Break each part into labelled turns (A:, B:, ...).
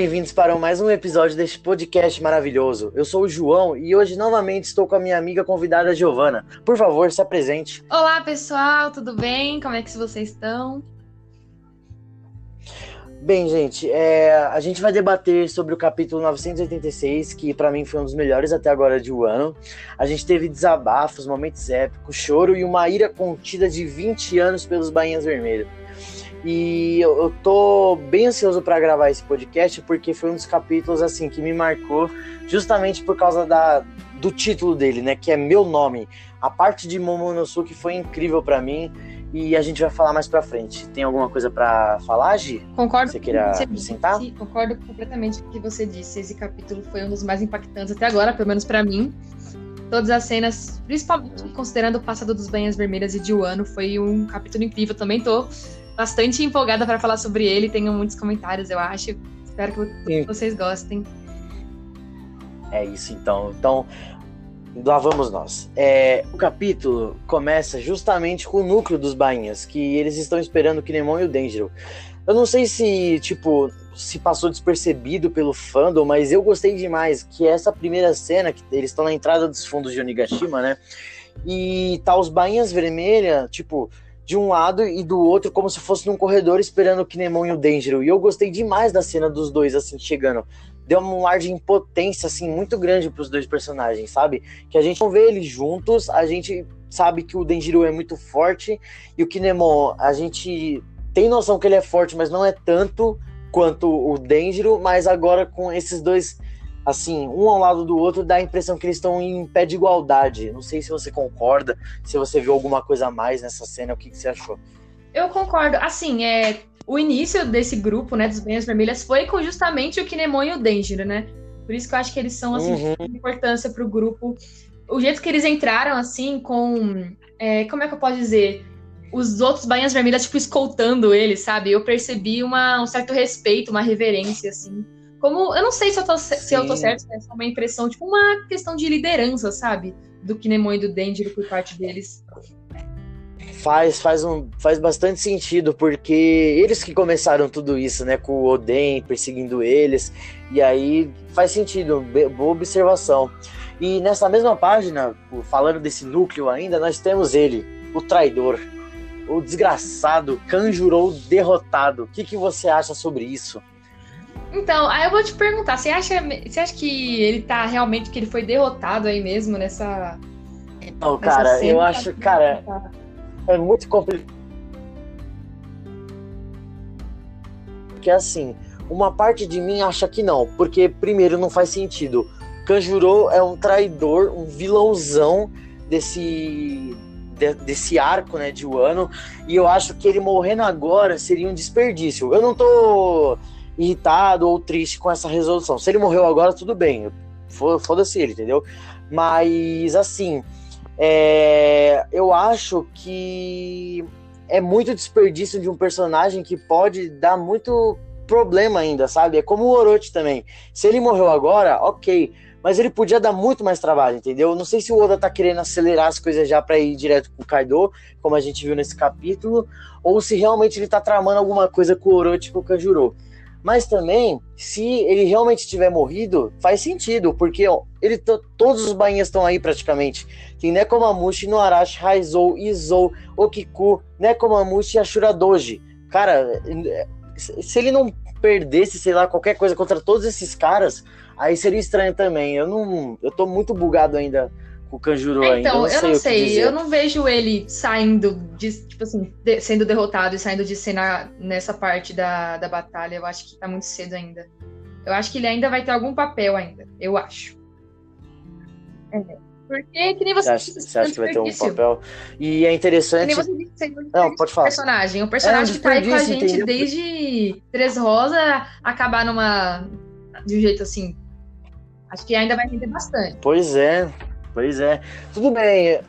A: Bem-vindos para mais um episódio deste podcast maravilhoso. Eu sou o João e hoje novamente estou com a minha amiga convidada Giovana. Por favor, se apresente.
B: Olá, pessoal, tudo bem? Como é que vocês estão?
A: Bem, gente, é, a gente vai debater sobre o capítulo 986, que para mim foi um dos melhores até agora de um ano. A gente teve desabafos, momentos épicos, choro e uma ira contida de 20 anos pelos Bainhas Vermelhos. E eu, eu tô bem ansioso para gravar esse podcast porque foi um dos capítulos assim que me marcou justamente por causa da, do título dele, né, que é Meu Nome. A parte de Momonosuke foi incrível para mim e a gente vai falar mais para frente. Tem alguma coisa para falar, Gi?
B: Concordo.
A: Você queira acrescentar?
B: Sim, concordo completamente com o que você disse. Esse capítulo foi um dos mais impactantes até agora, pelo menos para mim. Todas as cenas, principalmente considerando o passado dos Banhas Vermelhas e de Wano, foi um capítulo incrível. Também tô bastante empolgada para falar sobre ele. Tenho muitos comentários, eu acho. Espero que vocês gostem.
A: É isso então. Então, lá vamos nós. É, o capítulo começa justamente com o núcleo dos bainhas, que eles estão esperando o Kinemon e o Denjiro. Eu não sei se, tipo, se passou despercebido pelo fandom, mas eu gostei demais, que essa primeira cena, que eles estão na entrada dos fundos de Onigashima, né? E tá os bainhas vermelhas, tipo, de um lado e do outro, como se fosse num corredor esperando o Kinemon e o Denjiro. E eu gostei demais da cena dos dois, assim, chegando. Deu um ar de impotência, assim, muito grande para os dois personagens, sabe? Que a gente não vê eles juntos, a gente sabe que o Denjiro é muito forte e o Kinemon, a gente tem noção que ele é forte, mas não é tanto quanto o Denjiro, mas agora com esses dois assim, um ao lado do outro, dá a impressão que eles estão em pé de igualdade. Não sei se você concorda, se você viu alguma coisa a mais nessa cena, o que, que você achou?
B: Eu concordo. Assim, é, o início desse grupo, né, dos Banhas Vermelhas, foi com justamente o Kinemon e o Denjiro, né? Por isso que eu acho que eles são, assim, uhum. de importância pro grupo. O jeito que eles entraram, assim, com... É, como é que eu posso dizer? Os outros Bainhas Vermelhas, tipo, escoltando eles, sabe? Eu percebi uma, um certo respeito, uma reverência, assim como, eu não sei se eu tô, se eu tô certo, é só uma impressão, tipo uma questão de liderança, sabe? Do Kinemon e do Denjiro por parte deles.
A: Faz, faz, um, faz bastante sentido, porque eles que começaram tudo isso, né? Com o Oden perseguindo eles. E aí faz sentido, boa observação. E nessa mesma página, falando desse núcleo ainda, nós temos ele, o traidor, o desgraçado, Kanjurou derrotado. O que, que você acha sobre isso?
B: Então, aí eu vou te perguntar, você acha, você acha que ele tá realmente, que ele foi derrotado aí mesmo nessa.
A: Não, cara, cena? eu acho, cara, é muito complicado. Porque assim, uma parte de mim acha que não, porque primeiro não faz sentido. Kanjuro é um traidor, um vilãozão desse desse arco, né, de Wano, e eu acho que ele morrendo agora seria um desperdício. Eu não tô irritado ou triste com essa resolução. Se ele morreu agora, tudo bem. Foda-se ele, entendeu? Mas, assim, é, eu acho que é muito desperdício de um personagem que pode dar muito problema ainda, sabe? É como o Orochi também. Se ele morreu agora, ok. Mas ele podia dar muito mais trabalho, entendeu? Não sei se o Oda tá querendo acelerar as coisas já para ir direto com o Kaido, como a gente viu nesse capítulo, ou se realmente ele tá tramando alguma coisa com o Orochi e com o Kanjuro. Mas também, se ele realmente tiver morrido, faz sentido, porque ó, ele todos os bainhas estão aí praticamente. Tem Nekomamushi, Noarashi, Raizou, Izou, Okiku, Nekomamushi e Ashura Doji. Cara, se ele não perdesse, sei lá, qualquer coisa contra todos esses caras, aí seria estranho também. Eu não, eu tô muito bugado ainda o Kanjuro
B: então,
A: ainda. Então,
B: eu não sei, eu não vejo ele saindo de, tipo assim, de, sendo derrotado e saindo de cena nessa parte da, da batalha. Eu acho que tá muito cedo ainda. Eu acho que ele ainda vai ter algum papel ainda, eu acho. É. Porque que nem você,
A: você acha, você acha que vai ter um papel? E é interessante. Que nem você disse, não, pode falar.
B: Personagem. O personagem é, que tá aí com a gente entendeu? desde Três Rosa acabar numa. de um jeito assim. Acho que ainda vai render bastante.
A: Pois é. Pois é. Tudo bem.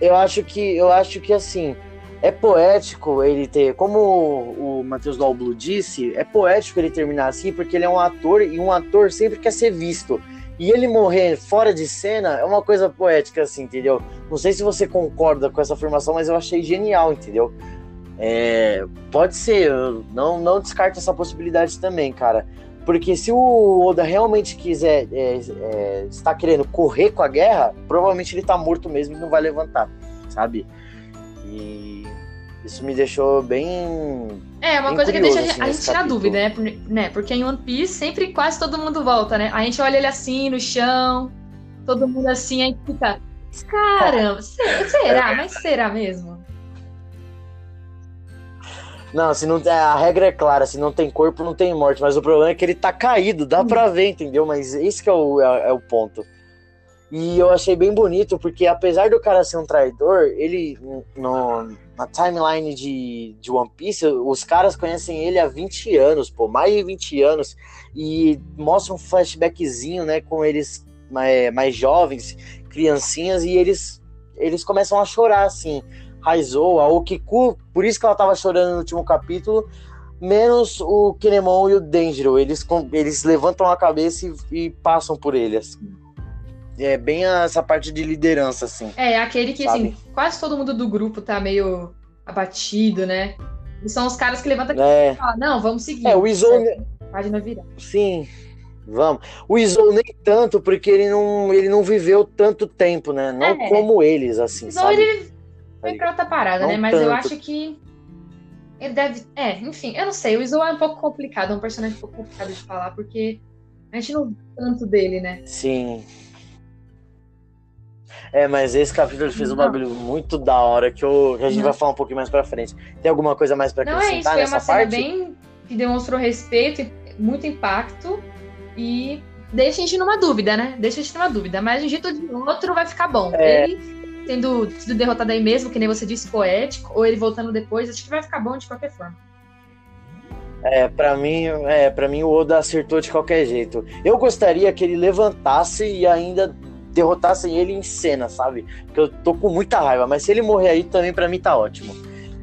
A: Eu acho que eu acho que assim é poético ele ter, como o Matheus Dalblu disse, é poético ele terminar assim porque ele é um ator e um ator sempre quer ser visto. E ele morrer fora de cena é uma coisa poética, assim, entendeu? Não sei se você concorda com essa afirmação, mas eu achei genial, entendeu? É, pode ser, não, não descarto essa possibilidade também, cara. Porque se o Oda realmente quiser, é, é, está querendo correr com a guerra, provavelmente ele tá morto mesmo e não vai levantar, sabe? E isso me deixou bem.
B: É, uma coisa curioso, que deixa assim, a gente na dúvida, né? né? Porque em One Piece sempre quase todo mundo volta, né? A gente olha ele assim no chão, todo mundo assim, aí fica. Caramba, será? Mas será mesmo?
A: Não, se não, a regra é clara, se não tem corpo, não tem morte. Mas o problema é que ele tá caído, dá pra ver, entendeu? Mas esse que é o, é, é o ponto. E eu achei bem bonito, porque apesar do cara ser um traidor, ele, no, na timeline de, de One Piece, os caras conhecem ele há 20 anos, pô, mais de 20 anos. E mostra um flashbackzinho, né, com eles mais, mais jovens, criancinhas, e eles, eles começam a chorar, assim. Raizou, a Okiku, por isso que ela tava chorando no último capítulo, menos o Kinemon e o Denjiro. Eles, eles levantam a cabeça e, e passam por ele. Assim. É bem essa parte de liderança, assim.
B: É, aquele que, assim, sabe? assim, quase todo mundo do grupo tá meio abatido, né? E são os caras que levantam a é. e falam, não, vamos seguir.
A: É, o Izou...
B: Página virar.
A: Sim, vamos. O Izou nem tanto, porque ele não, ele não viveu tanto tempo, né? Não é. como eles, assim, Izou, sabe? ele
B: foi pra outra parada, né? Mas tanto. eu acho que ele deve. É, enfim, eu não sei. O Izou é um pouco complicado, é um personagem um pouco complicado de falar, porque a gente não viu tanto dele, né?
A: Sim. É, mas esse capítulo ele fez um bagulho muito da hora que, eu, que a gente não. vai falar um pouquinho mais pra frente. Tem alguma coisa mais pra acrescentar
B: não,
A: é isso, foi
B: uma parte? cena bem que demonstrou respeito e muito impacto e deixa a gente numa dúvida, né? Deixa a gente numa dúvida. Mas de um jeito ou de outro vai ficar bom. É... Ele tendo sido derrotado aí mesmo, que nem você disse, poético, ou ele voltando depois, acho que vai ficar bom de qualquer forma.
A: É, para mim, é, para mim o Oda acertou de qualquer jeito. Eu gostaria que ele levantasse e ainda derrotassem ele em cena, sabe? Porque eu tô com muita raiva, mas se ele morrer aí também para mim tá ótimo.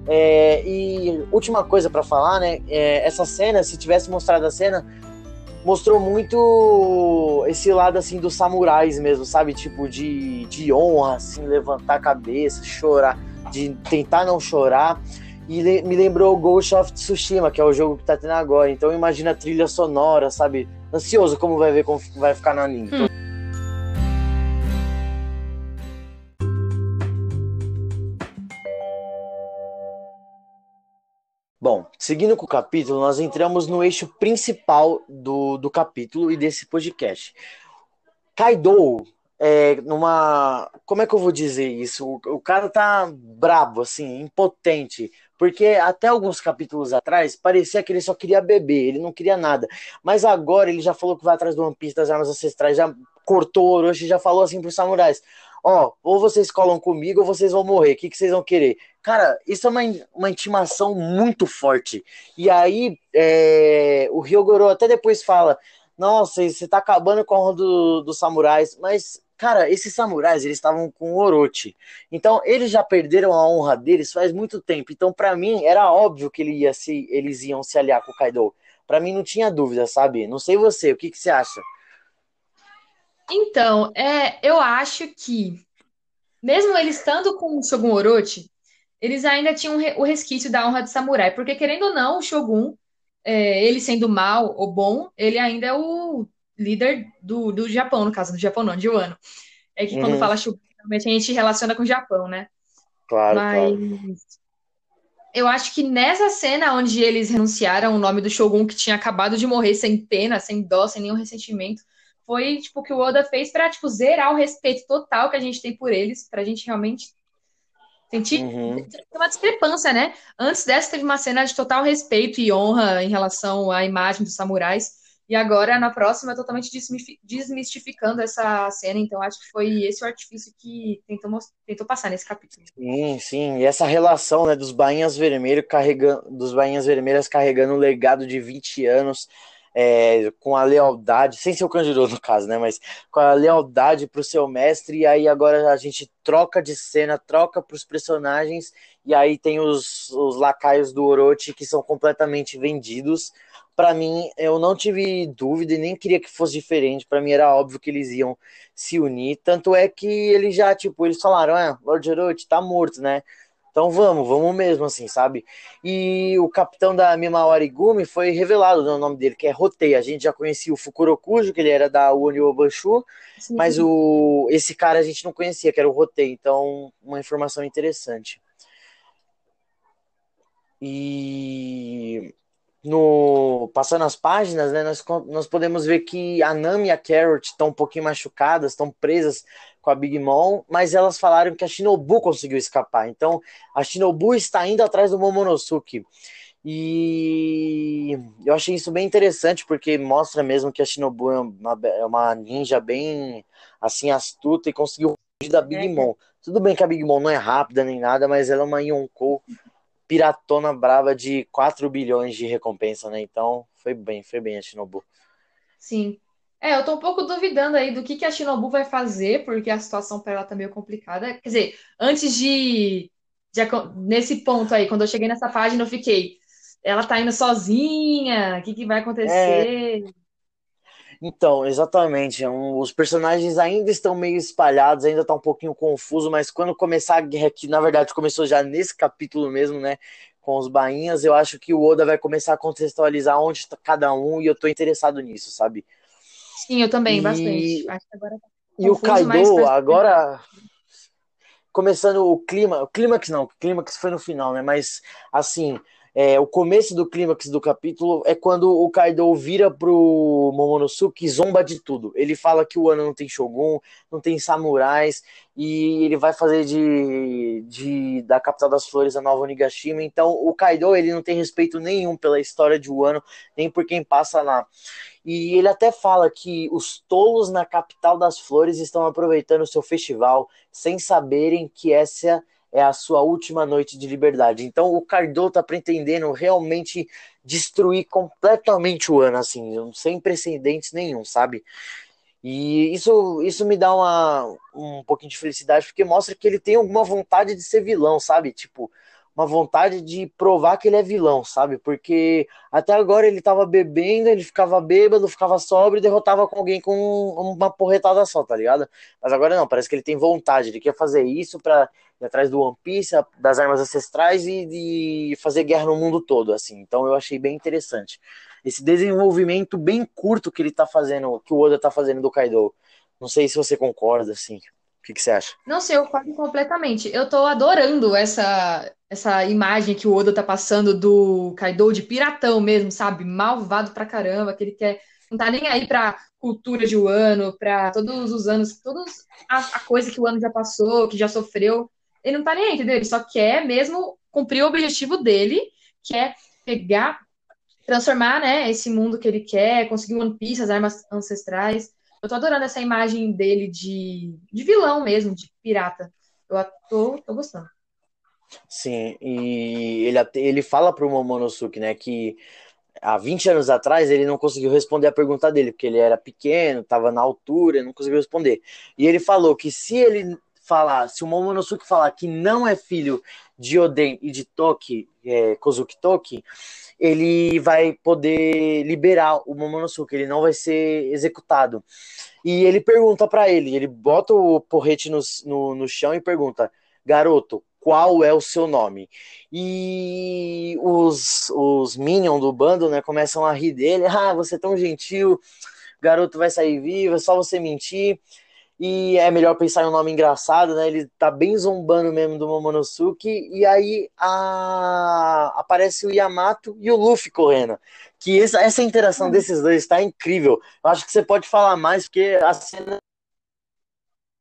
A: É, e última coisa para falar, né? É, essa cena, se tivesse mostrado a cena, mostrou muito esse lado assim dos samurais mesmo, sabe? Tipo de, de honra, assim, levantar a cabeça, chorar, de tentar não chorar. E me lembrou Ghost of Tsushima, que é o jogo que tá tendo agora. Então imagina a trilha sonora, sabe? Ansioso como vai ver como vai ficar no anime. Hum. Bom, seguindo com o capítulo, nós entramos no eixo principal do, do capítulo e desse podcast. Kaido, é, numa. Como é que eu vou dizer isso? O, o cara tá brabo, assim, impotente. Porque até alguns capítulos atrás parecia que ele só queria beber, ele não queria nada. Mas agora ele já falou que vai atrás do One Piece das armas ancestrais, já cortou o Orochi, já falou assim pros samurais: Ó, ou vocês colam comigo ou vocês vão morrer, o que, que vocês vão querer? Cara, isso é uma, uma intimação muito forte. E aí, é, o Ryogoro até depois fala: Nossa, você tá acabando com a honra do, dos samurais. Mas, cara, esses samurais, eles estavam com Orochi. Então, eles já perderam a honra deles faz muito tempo. Então, para mim, era óbvio que ele ia se, eles iam se aliar com o Kaido. Para mim, não tinha dúvida, sabe? Não sei você, o que, que você acha?
B: Então, é, eu acho que, mesmo ele estando com o Shogun Orochi, eles ainda tinham o resquício da honra de samurai, porque querendo ou não, o Shogun, é, ele sendo mal ou bom, ele ainda é o líder do, do Japão, no caso, do Japão não, de Wano. É que uhum. quando fala Shogun, realmente a gente relaciona com o Japão, né?
A: Claro, Mas
B: claro. eu acho que nessa cena onde eles renunciaram o nome do Shogun que tinha acabado de morrer sem pena, sem dó, sem nenhum ressentimento, foi tipo o que o Oda fez para tipo zerar o respeito total que a gente tem por eles, pra gente realmente Senti uhum. uma discrepância, né? Antes dessa teve uma cena de total respeito e honra em relação à imagem dos samurais. E agora, na próxima, é totalmente desmistificando essa cena. Então, acho que foi esse o artifício que tentou, tentou passar nesse capítulo.
A: Sim, sim. E essa relação né, dos bainhas vermelhos carregando, dos bainhas vermelhas carregando um legado de 20 anos é, com a lealdade, sem ser o Kanjuro no caso, né? Mas com a lealdade para o seu mestre, e aí agora a gente troca de cena, troca para os personagens, e aí tem os, os lacaios do Orochi que são completamente vendidos. Para mim, eu não tive dúvida e nem queria que fosse diferente. Para mim era óbvio que eles iam se unir. Tanto é que eles já, tipo, eles falaram: ah, Lord Orochi tá morto, né? Então vamos, vamos mesmo, assim, sabe? E o capitão da Mimawari Gumi foi revelado né, o nome dele, que é Rotei. A gente já conhecia o Fukurokujo, que ele era da Banshu, mas o, esse cara a gente não conhecia, que era o Rotei. Então, uma informação interessante. E no passando as páginas, né, nós, nós podemos ver que a Nami e a Carrot estão um pouquinho machucadas, estão presas com a Big Mom, mas elas falaram que a Shinobu conseguiu escapar. Então, a Shinobu está indo atrás do Momonosuke. E eu achei isso bem interessante, porque mostra mesmo que a Shinobu é uma, é uma ninja bem assim astuta e conseguiu fugir da Big é. Mom. Tudo bem que a Big Mom não é rápida nem nada, mas ela é uma Yonkou piratona brava de 4 bilhões de recompensa, né? Então, foi bem, foi bem a Shinobu.
B: Sim. É, eu tô um pouco duvidando aí do que, que a Shinobu vai fazer, porque a situação para ela tá meio complicada. Quer dizer, antes de, de, Nesse ponto aí, quando eu cheguei nessa página, eu fiquei. Ela tá indo sozinha, o que, que vai acontecer?
A: Então, exatamente. É um, os personagens ainda estão meio espalhados, ainda tá um pouquinho confuso, mas quando começar a guerra, que na verdade começou já nesse capítulo mesmo, né? Com os bainhas, eu acho que o Oda vai começar a contextualizar onde está cada um e eu tô interessado nisso, sabe?
B: Sim, eu também, e... bastante. Acho que agora tá
A: e o Kaido, agora. Começando o clima, o clímax não, o clímax foi no final, né? Mas assim, é, o começo do clímax do capítulo é quando o Kaido vira pro Momonosuke e zomba de tudo. Ele fala que o Ano não tem Shogun, não tem samurais, e ele vai fazer de, de da capital das flores a nova Onigashima. Então o Kaido ele não tem respeito nenhum pela história de Wano, nem por quem passa lá. E ele até fala que os tolos na capital das flores estão aproveitando o seu festival sem saberem que essa é a sua última noite de liberdade. Então o Cardo tá pretendendo realmente destruir completamente o ano, assim, sem precedentes nenhum, sabe? E isso, isso me dá uma, um pouquinho de felicidade, porque mostra que ele tem alguma vontade de ser vilão, sabe? Tipo, uma vontade de provar que ele é vilão, sabe? Porque até agora ele tava bebendo, ele ficava bêbado, ficava sóbrio e derrotava com alguém com uma porretada só, tá ligado? Mas agora não, parece que ele tem vontade, ele quer fazer isso pra ir atrás do One Piece, das armas ancestrais e de fazer guerra no mundo todo, assim. Então eu achei bem interessante. Esse desenvolvimento bem curto que ele tá fazendo, que o Oda tá fazendo do Kaido. Não sei se você concorda, assim. Que, que você acha?
B: Não sei, eu concordo completamente. Eu tô adorando essa, essa imagem que o Oda tá passando do Kaido de piratão mesmo, sabe? Malvado pra caramba, que ele quer. Não tá nem aí pra cultura de Wano, pra todos os anos, todos a, a coisa que o ano já passou, que já sofreu. Ele não tá nem aí, entendeu? Ele só quer mesmo cumprir o objetivo dele, que é pegar, transformar, né, esse mundo que ele quer, conseguir One Piece, as armas ancestrais. Eu tô adorando essa imagem dele de, de vilão mesmo, de pirata. Eu tô, tô gostando.
A: Sim, e ele, ele fala pro Momonosuke, né, que há 20 anos atrás ele não conseguiu responder a pergunta dele, porque ele era pequeno, estava na altura, não conseguiu responder. E ele falou que se ele falar, se o Momonosuke falar que não é filho de Oden e de Toki, é, Kozuki Toki, ele vai poder liberar o Momonosuke, ele não vai ser executado. E ele pergunta para ele, ele bota o porrete no, no, no chão e pergunta: Garoto, qual é o seu nome? E os, os Minions do bando né, começam a rir dele: Ah, você é tão gentil, garoto vai sair vivo, é só você mentir e é melhor pensar em um nome engraçado, né? Ele tá bem zombando mesmo do Momonosuke, e aí a... aparece o Yamato e o Luffy correndo. Que essa, essa interação hum. desses dois tá incrível. Eu acho que você pode falar mais, porque a cena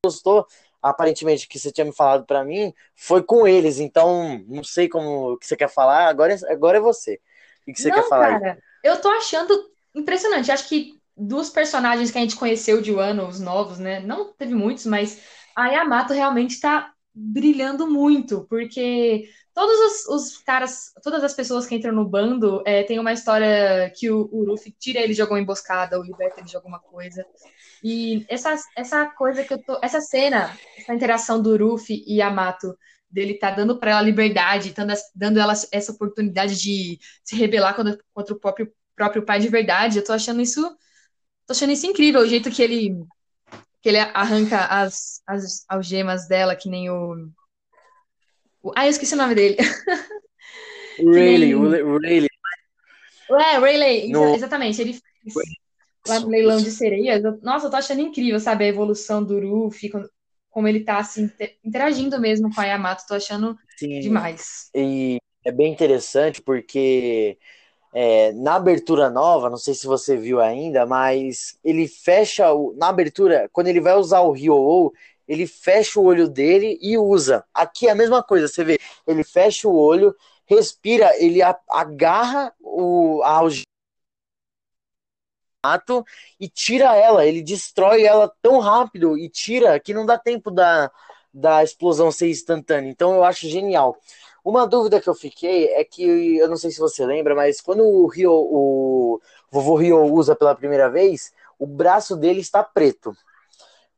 A: gostou, aparentemente, que você tinha me falado para mim, foi com eles, então não sei como que você quer falar, agora é, agora é você. O que você não, quer falar? Cara, aí?
B: eu tô achando impressionante. Acho que dos personagens que a gente conheceu de Wano, os novos, né? Não teve muitos, mas a Yamato realmente está brilhando muito, porque todos os, os, caras, todas as pessoas que entram no bando é, tem uma história que o, o Luffy tira ele de alguma emboscada ou liberta ele de alguma coisa. E essa, essa coisa que eu tô. Essa cena, essa interação do Luffy e Yamato, dele tá dando para ela liberdade, dando, dando ela essa oportunidade de se rebelar contra, contra o próprio, próprio pai de verdade, eu tô achando isso Tô achando isso incrível, o jeito que ele que ele arranca as, as algemas dela, que nem o Ah, eu esqueci o nome dele.
A: Rayleigh, o Rayleigh.
B: É, Rayleigh, no... exatamente. Ele fez lá no leilão de sereias. Nossa, eu tô achando incrível, sabe, a evolução do Ruffy, como ele tá assim, interagindo mesmo com a Yamato. Tô achando Sim. demais.
A: E é bem interessante porque é, na abertura nova, não sei se você viu ainda, mas ele fecha o, na abertura, quando ele vai usar o Ryo, ele fecha o olho dele e usa. Aqui é a mesma coisa, você vê, ele fecha o olho, respira, ele agarra o a algema e tira ela, ele destrói ela tão rápido e tira que não dá tempo da, da explosão ser instantânea. Então eu acho genial. Uma dúvida que eu fiquei é que, eu não sei se você lembra, mas quando o, Rio, o vovô Rio usa pela primeira vez, o braço dele está preto.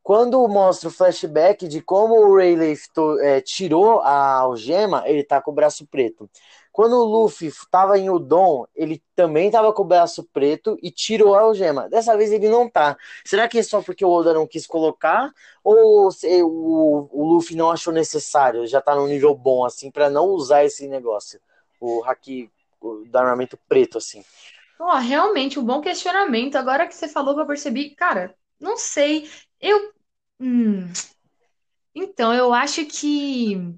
A: Quando mostra o flashback de como o Rayleigh é, tirou a algema, ele tá com o braço preto. Quando o Luffy estava em Udon, ele também estava com o braço preto e tirou a algema. Dessa vez ele não tá. Será que é só porque o Oda não quis colocar? Ou o, o Luffy não achou necessário? Já tá num nível bom, assim, para não usar esse negócio? O haki do armamento preto, assim.
B: Oh, realmente, um bom questionamento. Agora que você falou, eu percebi. Cara, não sei. Eu. Hum... Então, eu acho que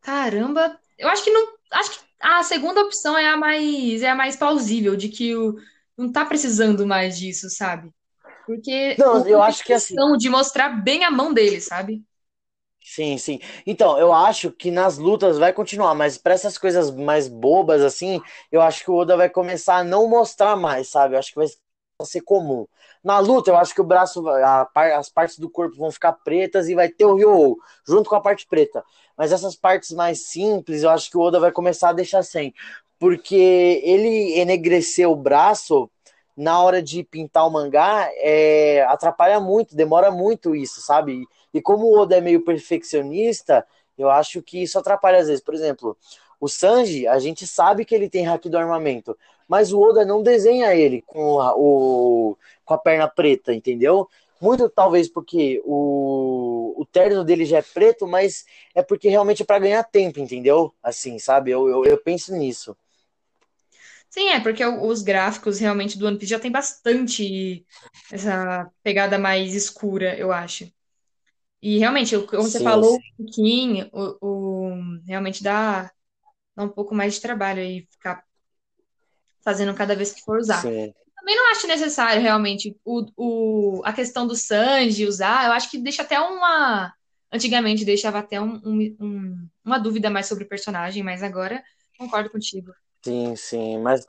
B: Caramba, eu acho que não. Acho que a segunda opção é a mais, é a mais plausível, de que o, não tá precisando mais disso, sabe? Porque
A: não, eu acho que assim.
B: de mostrar bem a mão dele, sabe?
A: Sim, sim. Então, eu acho que nas lutas vai continuar, mas para essas coisas mais bobas assim, eu acho que o Oda vai começar a não mostrar mais, sabe? Eu acho que vai ser comum. Na luta, eu acho que o braço, a, as partes do corpo vão ficar pretas e vai ter o Ryo junto com a parte preta. Mas essas partes mais simples, eu acho que o Oda vai começar a deixar sem. Porque ele enegrecer o braço na hora de pintar o mangá é, atrapalha muito, demora muito isso, sabe? E como o Oda é meio perfeccionista, eu acho que isso atrapalha às vezes. Por exemplo, o Sanji, a gente sabe que ele tem hack do armamento, mas o Oda não desenha ele com a, o, com a perna preta, entendeu? Muito talvez porque o, o terno dele já é preto, mas é porque realmente é para ganhar tempo, entendeu? Assim, sabe? Eu, eu, eu, penso nisso.
B: Sim, é porque os gráficos realmente do One Piece já tem bastante essa pegada mais escura, eu acho. E realmente, como você sim, falou sim. um pouquinho, o, o, realmente dá, dá um pouco mais de trabalho aí ficar fazendo cada vez que for usar. Sim. Também não acho necessário, realmente, o, o, a questão do Sanji usar. Eu acho que deixa até uma. Antigamente deixava até um, um, uma dúvida mais sobre o personagem, mas agora concordo contigo.
A: Sim, sim, mas.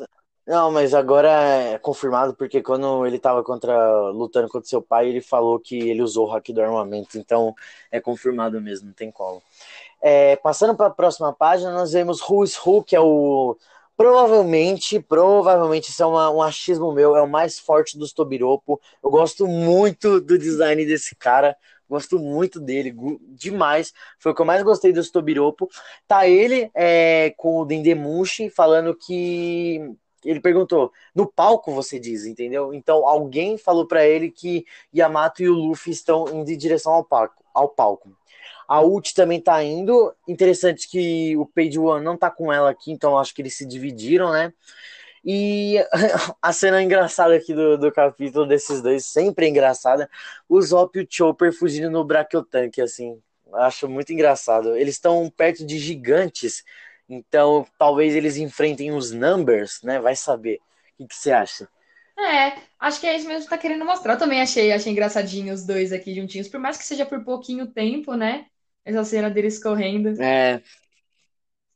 A: Não, mas agora é confirmado porque quando ele estava contra lutando contra seu pai, ele falou que ele usou o hack do armamento, então é confirmado mesmo, não tem como. É, passando para a próxima página, nós vemos Who's Who, que é o Provavelmente, provavelmente, isso é uma, um achismo meu, é o mais forte dos Tobiropo. Eu gosto muito do design desse cara, gosto muito dele, demais. Foi o que eu mais gostei dos Tobiropo. Tá ele é, com o Dendemushi falando que. Ele perguntou, no palco você diz, entendeu? Então alguém falou para ele que Yamato e o Luffy estão indo em direção ao palco. Ao palco. A Ult também tá indo. Interessante que o Page One não tá com ela aqui, então acho que eles se dividiram, né? E a cena engraçada aqui do, do capítulo desses dois, sempre engraçada, o Zop e o Chopper fugindo no Brachiotank, assim. Acho muito engraçado. Eles estão perto de gigantes, então talvez eles enfrentem os Numbers, né? Vai saber. O que, que você acha?
B: É, acho que é isso mesmo que tá querendo mostrar. Eu também achei, achei engraçadinho os dois aqui juntinhos, por mais que seja por pouquinho tempo, né? Essa cena deles correndo.
A: É.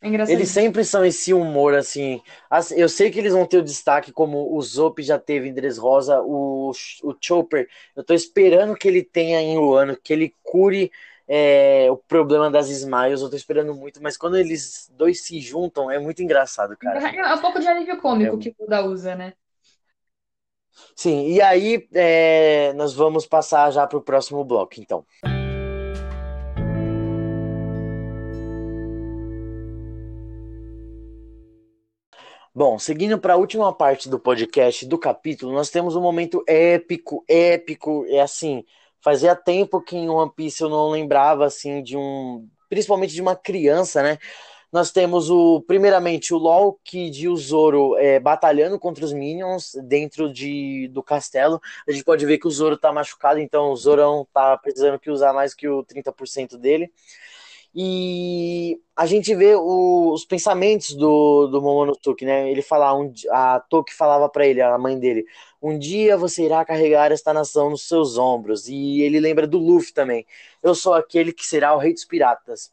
A: É Eles sempre são esse humor, assim. Eu sei que eles vão ter o destaque, como o Zop já teve em Dressrosa, o, o Chopper. Eu tô esperando que ele tenha em Wano, que ele cure é, o problema das Smiles. Eu tô esperando muito, mas quando eles dois se juntam, é muito engraçado, cara.
B: É, é um pouco de alívio cômico é... que o Buda usa, né?
A: Sim, e aí é, nós vamos passar já para o próximo bloco, então. Bom, seguindo para a última parte do podcast do capítulo, nós temos um momento épico, épico, é assim, fazia tempo que em One Piece eu não lembrava assim de um principalmente de uma criança, né? Nós temos o, primeiramente, o Loki e o Zoro é, batalhando contra os Minions dentro de, do castelo. A gente pode ver que o Zoro tá machucado, então o Zorão tá precisando que usar mais que o 30% dele. E a gente vê o, os pensamentos do, do Momonosuke, né? Ele fala, um, a Toki falava para ele, a mãe dele, um dia você irá carregar esta nação nos seus ombros. E ele lembra do Luffy também. Eu sou aquele que será o rei dos piratas.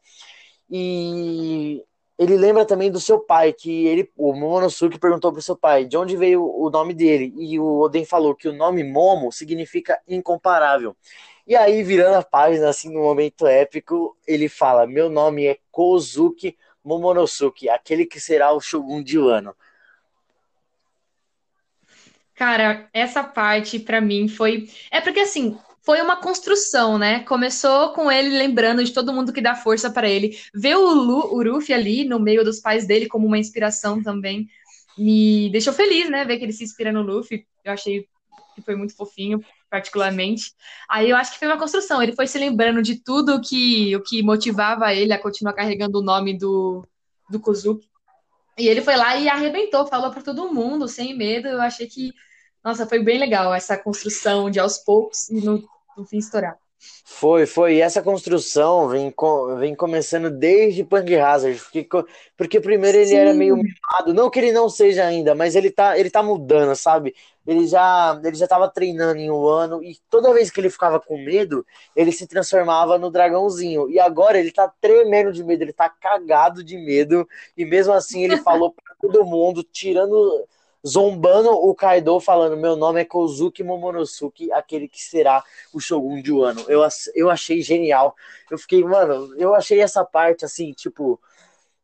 A: E ele lembra também do seu pai, que ele, o Momonosuke perguntou pro seu pai de onde veio o nome dele. E o Oden falou que o nome Momo significa incomparável. E aí, virando a página, assim, no momento épico, ele fala: Meu nome é Kozuki Momonosuke, aquele que será o Shogun de Wano.
B: Cara, essa parte para mim foi. É porque assim, foi uma construção, né? Começou com ele lembrando de todo mundo que dá força para ele. Ver o, Lu, o ali no meio dos pais dele como uma inspiração também me deixou feliz, né? Ver que ele se inspira no Luffy. Eu achei que foi muito fofinho particularmente. Aí eu acho que foi uma construção. Ele foi se lembrando de tudo que o que motivava ele a continuar carregando o nome do, do Kozuki. E ele foi lá e arrebentou, falou para todo mundo, sem medo. Eu achei que, nossa, foi bem legal essa construção de aos poucos e no, no fim estourar.
A: Foi, foi. E essa construção vem, vem começando desde Punk Hazard. Porque, porque primeiro ele Sim. era meio mimado. Não que ele não seja ainda, mas ele tá, ele tá mudando, sabe? Ele já, ele já tava treinando em um ano e toda vez que ele ficava com medo, ele se transformava no dragãozinho. E agora ele tá tremendo de medo, ele tá cagado de medo. E mesmo assim ele falou pra todo mundo, tirando zombando o Kaido, falando: Meu nome é Kozuki Momonosuke, aquele que será o Shogun de Wano. Eu, eu achei genial. Eu fiquei, mano, eu achei essa parte assim, tipo.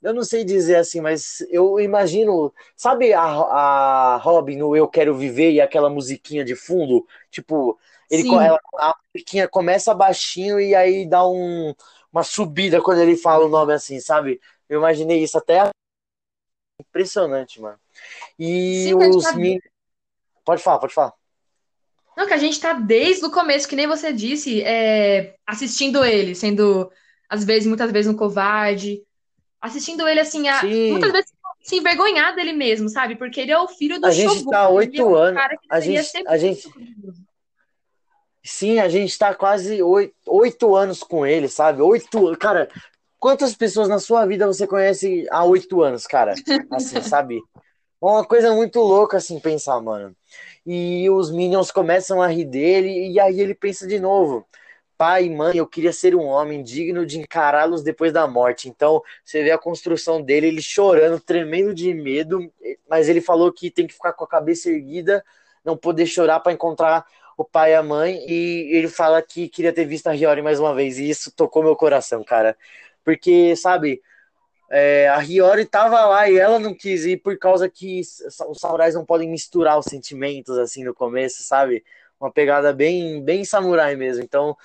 A: Eu não sei dizer assim, mas eu imagino. Sabe a, a Robin no Eu Quero Viver e aquela musiquinha de fundo? Tipo, ele, ela, a musiquinha começa baixinho e aí dá um, uma subida quando ele fala o nome assim, sabe? Eu imaginei isso até. Impressionante, mano. E Sim, os tá... Pode falar, pode falar.
B: Não, que a gente tá desde o começo, que nem você disse, é, assistindo ele, sendo, às vezes, muitas vezes um covarde, assistindo ele, assim, a, muitas vezes se envergonhar dele mesmo, sabe? Porque ele é o filho do
A: A gente Shogun, tá há oito é anos. a gente, a gente... Sim, a gente tá quase oito, oito anos com ele, sabe? Oito Cara, quantas pessoas na sua vida você conhece há oito anos, cara? Assim, sabe? Uma coisa muito louca, assim, pensar, mano. E os Minions começam a rir dele, e aí ele pensa de novo. Pai e mãe, eu queria ser um homem digno de encará-los depois da morte. Então, você vê a construção dele, ele chorando, tremendo de medo, mas ele falou que tem que ficar com a cabeça erguida, não poder chorar para encontrar o pai e a mãe, e ele fala que queria ter visto a Hiyori mais uma vez, e isso tocou meu coração, cara. Porque, sabe, é, a Hiyori tava lá e ela não quis ir por causa que os samurais não podem misturar os sentimentos assim no começo, sabe? Uma pegada bem, bem samurai mesmo. Então,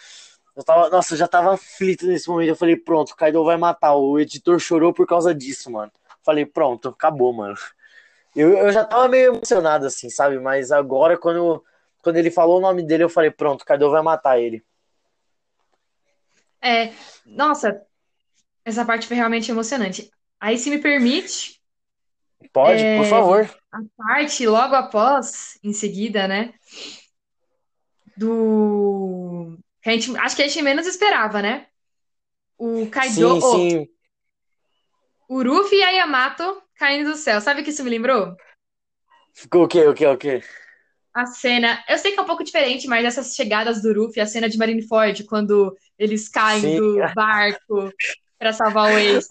A: eu tava, nossa, eu já tava aflito nesse momento. Eu falei, pronto, o Kaido vai matar. O editor chorou por causa disso, mano. Falei, pronto, acabou, mano. Eu, eu já tava meio emocionado assim, sabe? Mas agora, quando, quando ele falou o nome dele, eu falei, pronto, o Kaido vai matar ele.
B: É, nossa, essa parte foi realmente emocionante. Aí, se me permite.
A: Pode, é, por favor.
B: A parte logo após, em seguida, né? Do. Que a gente, acho que a gente menos esperava, né? O Kaido. Sim, sim. O Ruffy e a Yamato caindo do céu. Sabe o que isso me lembrou?
A: Ficou o quê? O quê? O quê?
B: A cena. Eu sei que é um pouco diferente, mas essas chegadas do Ruffy, a cena de Marineford, quando eles caem sim. do barco para salvar o ex.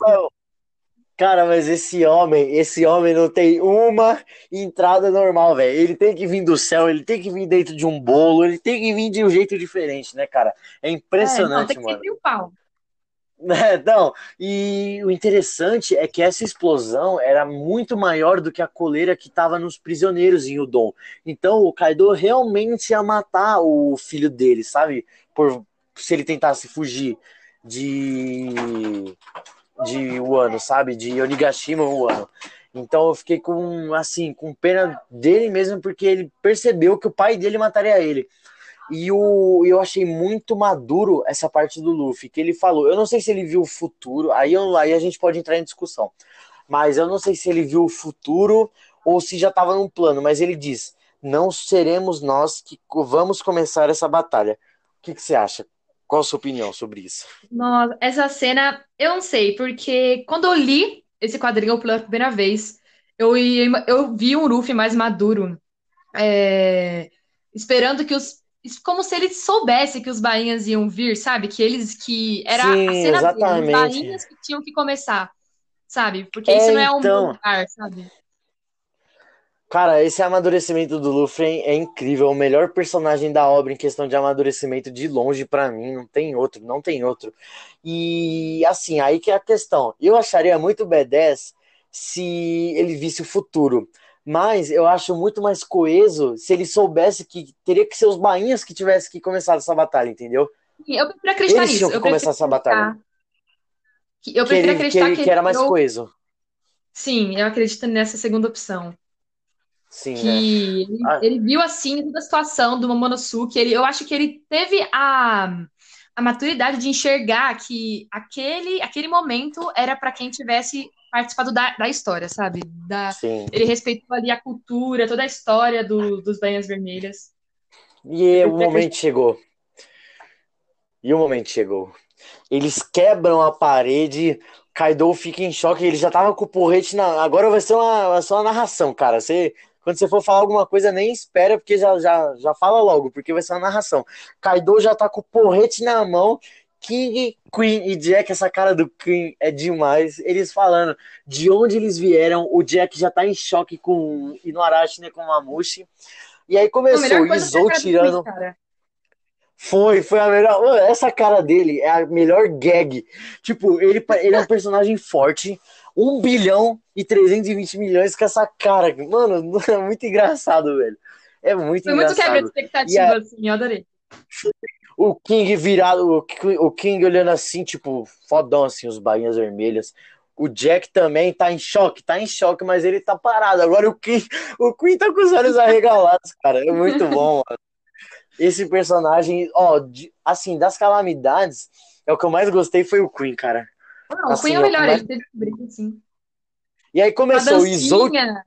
A: Cara, mas esse homem, esse homem não tem uma entrada normal, velho. Ele tem que vir do céu, ele tem que vir dentro de um bolo, ele tem que vir de um jeito diferente, né, cara? É impressionante, é, não, tem que mano. Pau. É, não, e o interessante é que essa explosão era muito maior do que a coleira que estava nos prisioneiros em Udon. Então o Kaido realmente ia matar o filho dele, sabe? Por se ele tentasse fugir de de Wano, sabe? De Onigashima Wano. Então eu fiquei com assim, com pena dele mesmo porque ele percebeu que o pai dele mataria ele. E o, eu achei muito maduro essa parte do Luffy, que ele falou. Eu não sei se ele viu o futuro, aí, eu, aí a gente pode entrar em discussão. Mas eu não sei se ele viu o futuro ou se já estava num plano. Mas ele diz: não seremos nós que vamos começar essa batalha. O que, que você acha? Qual a sua opinião sobre isso?
B: Nossa, essa cena, eu não sei, porque quando eu li esse quadrinho pela primeira vez, eu, eu vi um Luffy mais maduro, é, esperando que os. Como se ele soubesse que os bainhas iam vir, sabe? Que eles que. Era
A: Sim,
B: a cena
A: exatamente.
B: deles, os bainhas que tinham que começar, sabe? Porque isso
A: É,
B: não é um
A: então.
B: lugar, sabe?
A: Cara, esse amadurecimento do Luffy é incrível. O melhor personagem da obra em questão de amadurecimento de longe pra mim, não tem outro, não tem outro. E assim, aí que é a questão. Eu acharia muito B10 se ele visse o futuro. Mas eu acho muito mais coeso se ele soubesse que teria que ser os bainhas que tivessem que começar essa batalha, entendeu?
B: Eu prefiro acreditar
A: Eles
B: nisso.
A: tinham que
B: Eu
A: começar essa batalha.
B: que- Eu
A: Que
B: prefiro
A: ele, que
B: acreditar
A: ele,
B: que
A: que era mais
B: eu-
A: coeso.
B: Sim, eu acredito nessa segunda opção.
A: Sim, né?
B: que ele,
A: Ah.
B: ele viu assim toda a situação do Momonosuke. Ele, eu acho que ele teve a, a maturidade de enxergar que aquele, aquele momento era para quem tivesse participado da, da história, sabe? Da,
A: Sim.
B: ele respeitou ali a cultura, toda a história do, dos Bainhas Vermelhas.
A: E o momento chegou. E o momento chegou. Eles quebram a parede, Kaido fica em choque, ele já tava com o porrete na. Agora vai ser uma, vai ser uma narração, cara. Você, quando você for falar alguma coisa, nem espera, porque já, já, já fala logo, porque vai ser uma narração. Kaido já tá com o porrete na mão. King, Queen e Jack, essa cara do Queen é demais. Eles falando de onde eles vieram, o Jack já tá em choque com Inuarashi, né, com o Mamushi. E aí começou o Izou tirando. Foi, foi a melhor. Essa cara dele é a melhor gag. Tipo, ele, ele é um personagem forte, 1 bilhão e 320 milhões com essa cara. Mano, é muito engraçado, velho. É muito
B: Foi muito quebra de
A: engraçado.
B: expectativa,
A: a-
B: assim, eu adorei.
A: O King virado, o Ki- o King olhando assim, tipo, fodão, assim, os bainhas vermelhas. O Jack também tá em choque, tá em choque, mas ele tá parado. Agora o King, o Queen tá com os olhos arregalados, cara. É muito bom, mano. Esse personagem, ó, de- assim, das calamidades, é o que eu mais gostei foi o Queen, cara.
B: Não, o
A: Assim,
B: Queen é o melhor,
A: mas-
B: ele teve briga, assim.
A: E aí
B: A
A: começou o
B: dancinha.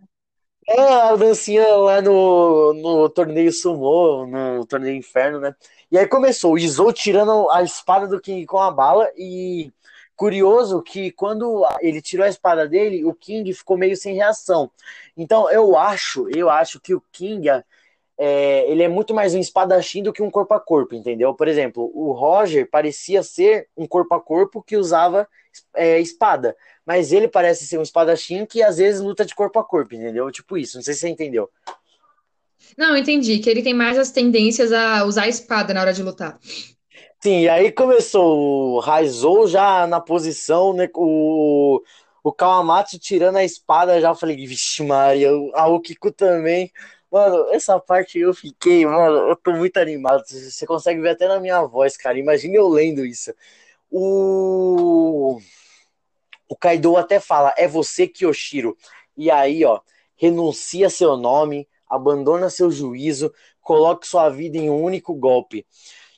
A: é a dancinha lá no, no torneio Sumo, no torneio Inferno, né? E aí começou o Izou tirando a espada do King com a bala e curioso que quando ele tirou a espada dele, o King ficou meio sem reação. Então eu acho, eu acho que o King é, ele é muito mais um espadachim do que um corpo a corpo, entendeu? Por exemplo, o Roger parecia ser um corpo a corpo que usava é, espada, mas ele parece ser um espadachim que às vezes luta de corpo a corpo, entendeu? Tipo isso, não sei se você entendeu.
B: Não, entendi que ele tem mais as tendências a usar a espada na hora de lutar.
A: Sim, e aí começou o Raizou já na posição, né? O, o Kawamatsu tirando a espada já. Eu falei, vixe, Maria, o Aokiko também. Mano, essa parte eu fiquei, mano, eu tô muito animado. Você consegue ver até na minha voz, cara. Imagina eu lendo isso. O, o Kaido até fala, é você, Kyoshiro. E aí, ó, renuncia seu nome, abandona seu juízo, coloque sua vida em um único golpe.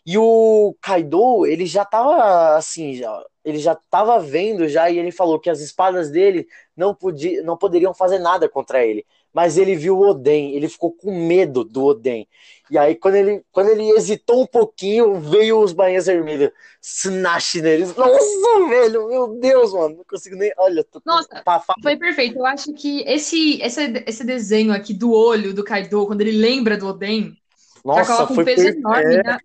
A: E o Kaido, ele já tava assim, já- ele já tava vendo já e ele falou que as espadas dele não, podia, não poderiam fazer nada contra ele. Mas ele viu o Oden, ele ficou com medo do Oden. E aí, quando ele, quando ele hesitou um pouquinho, veio os bainhas vermelhas. Snash neles. Nossa, velho, meu Deus, mano. Não consigo nem. Olha, tô
B: Nossa, Foi perfeito. Eu acho que esse, esse, esse desenho aqui do olho do Kaido, quando ele lembra do Oden,
A: Nossa,
B: coloca um
A: foi
B: peso
A: per-
B: enorme. né?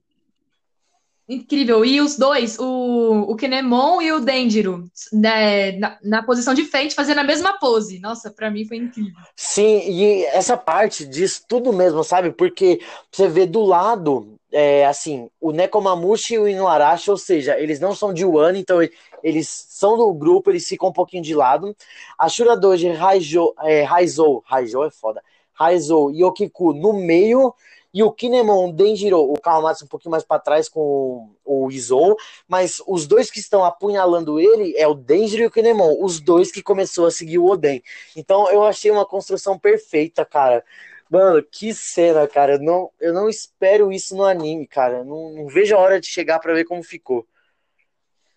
B: Incrível. E os dois, o, o Kinemon e o Denjiro, né, na, na posição de frente, fazendo a mesma pose. Nossa, pra mim foi incrível.
A: Sim, e essa parte diz tudo mesmo, sabe? Porque você vê do lado, é, assim, o Nekomamushi e o Inuarashi, ou seja, eles não são de Wano, então eles são do grupo, eles ficam um pouquinho de lado. A Shuradoji, Raijo, é, Raizou, Raizou é foda, Raizou e Okiku no meio, e o Kinemon, Denjiro, o Kawamatsu um pouquinho mais pra trás com o Izou, mas os dois que estão apunhalando ele é o Denjiro e o Kinemon, os dois que começou a seguir o Oden. Então eu achei uma construção perfeita, cara. Mano, que cena, cara. Eu não, eu não espero isso no anime, cara. Não, não vejo a hora de chegar para ver como ficou.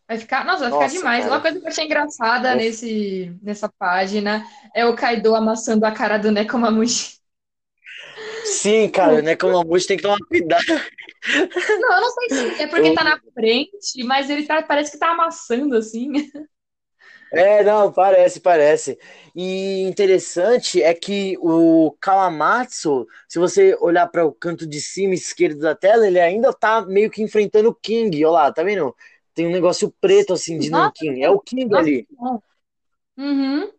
B: Vai ficar, nossa, vai nossa, ficar demais. Cara. Uma coisa que eu achei engraçada nesse, nessa página é o Kaido amassando a cara do Nekomamushi.
A: Sim, cara, o Nekomamushi tem que tomar cuidado.
B: Não, eu não sei se é porque tá na frente, mas ele tá, parece que tá amassando assim.
A: É, não, parece, parece. E interessante é que o Kawamatsu, se você olhar para o canto de cima esquerdo da tela, ele ainda tá meio que enfrentando o King. Olha lá, tá vendo? Tem um negócio preto assim de Nankin. É o King ali.
B: Uhum,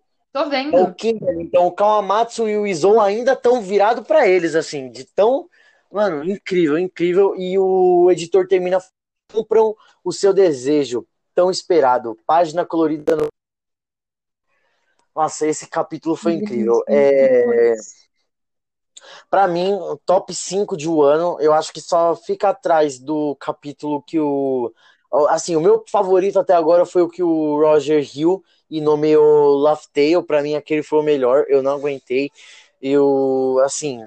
B: tô vendo.
A: É o King ali. Então o Kawamatsu e o Izou ainda estão virados para eles, assim, de tão. Mano, incrível, incrível. E o editor termina. Compram o seu desejo tão esperado. Página colorida no nossa, esse capítulo foi incrível. É... Para mim, top 5 de Wano, eu acho que só fica atrás do capítulo que o. Assim, o meu favorito até agora foi o que o Roger Hill e nomeou Laugh Tale. Pra mim, aquele foi o melhor. Eu não aguentei. Eu. Assim.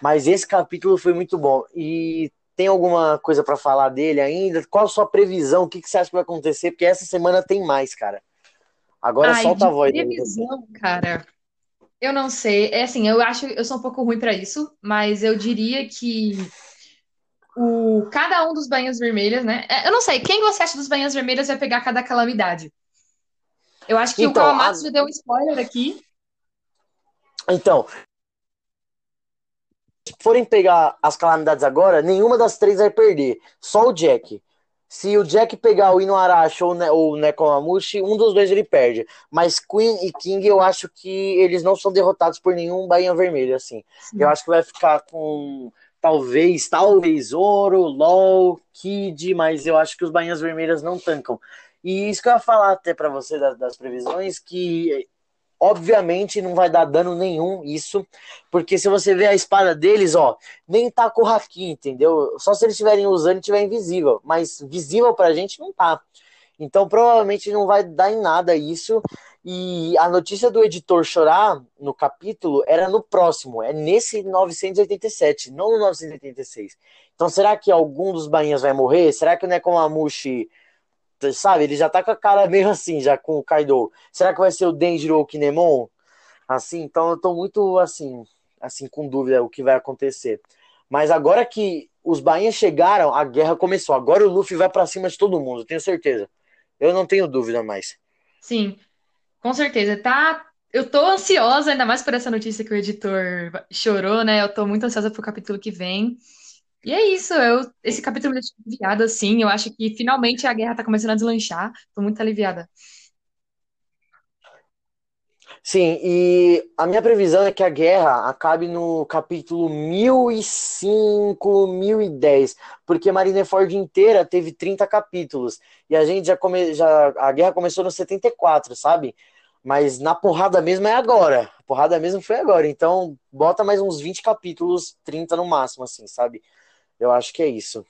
A: Mas esse capítulo foi muito bom. E tem alguma coisa para falar dele ainda? Qual a sua previsão? O que, que você acha que vai acontecer? Porque essa semana tem mais, cara. Agora Ai, solta a voz.
B: Previsão, cara. Eu não sei. É assim, eu acho eu sou um pouco ruim para isso, mas eu diria que o cada um dos banhas vermelhas, né? É, eu não sei, quem você acha dos banhas vermelhas vai pegar cada calamidade? Eu acho que então, o Kawamatsu a... já deu um spoiler aqui.
A: Então, se forem pegar as calamidades agora, nenhuma das três vai perder. Só o Jack. Se o Jack pegar o Inuarashi ou, ne o Nekomamushi, um dos dois ele perde. Mas Queen e King, eu acho que eles não são derrotados por nenhum Bainha Vermelho, assim. Sim. Eu acho que vai ficar com talvez, talvez Ouro, LOL, Kid, mas eu acho que os Bainhas Vermelhas não tancam. E isso que eu ia falar até para você das, das previsões, que Obviamente não vai dar dano nenhum isso, porque se você ver a espada deles, ó, nem tá com o haki, entendeu? Só se eles estiverem usando e tiver invisível, mas visível pra gente não tá. Então provavelmente não vai dar em nada isso. E a notícia do editor chorar no capítulo era no próximo, é nesse 987, não no 986. Então será que algum dos bainhas vai morrer? Será que o Nekomamushi sabe? Ele já tá com a cara meio assim, já com o Kaido. Será que vai ser o Denjiro ou o Kinemon? Assim, então eu tô muito assim, assim com dúvida o que vai acontecer. Mas agora que os bainhas chegaram, a guerra começou. Agora o Luffy vai para cima de todo mundo, tenho certeza. Eu não tenho dúvida mais.
B: Sim, com certeza. Tá, eu tô ansiosa, ainda mais por essa notícia que o editor chorou, né? Eu tô muito ansiosa pro capítulo que vem. E é isso, eu, esse capítulo me deixou aliviada, assim. Eu acho que finalmente a guerra tá começando a deslanchar. Tô muito aliviada.
A: Sim, e a minha previsão é que a guerra acabe no capítulo 1005, 1010, porque Marineford inteira teve 30 capítulos, e a gente já, come, já a guerra começou no 74, sabe? Mas na porrada mesmo é agora. A porrada mesmo foi agora. Então, bota mais uns 20 capítulos, 30 no máximo, assim, sabe? Eu acho que é isso.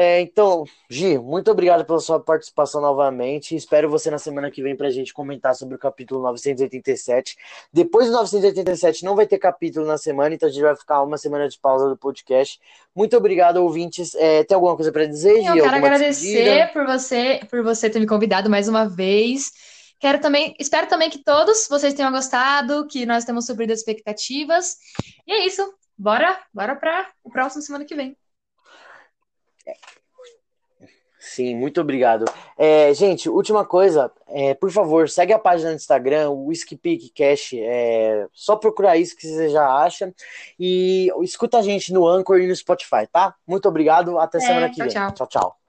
A: É, então, Gi, muito obrigado pela sua participação novamente. Espero você na semana que vem para a gente comentar sobre o capítulo 987. Depois do 987 não vai ter capítulo na semana, então a gente vai ficar uma semana de pausa do podcast. Muito obrigado, ouvintes. É, tem alguma coisa para dizer,
B: Gi? Eu quero agradecer por você, por você ter me convidado mais uma vez. Quero também, espero também que todos vocês tenham gostado, que nós temos suprido as expectativas. E é isso bora, bora para o próximo semana que vem.
A: Sim, muito obrigado. É, gente, última coisa, é, por favor, segue a página do Instagram, o Whiskey Cash, é, só procurar isso que você já acha e escuta a gente no Anchor e no Spotify, tá? Muito obrigado, até é, semana que tchau, vem. Tchau, tchau. tchau.